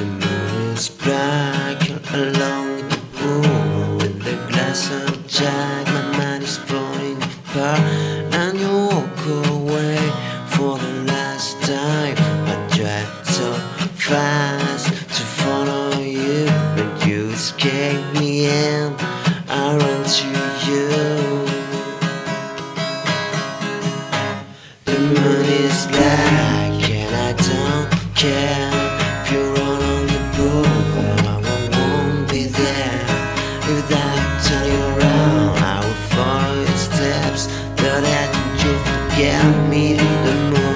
The moon is black, you're the pool With a glass of jack, my mind is falling apart. And you walk away for the last time. I drive so fast to follow you But you escape me and I run to you. The moon is black and I don't care. without turning around. I will follow your steps, though that you forget me the more.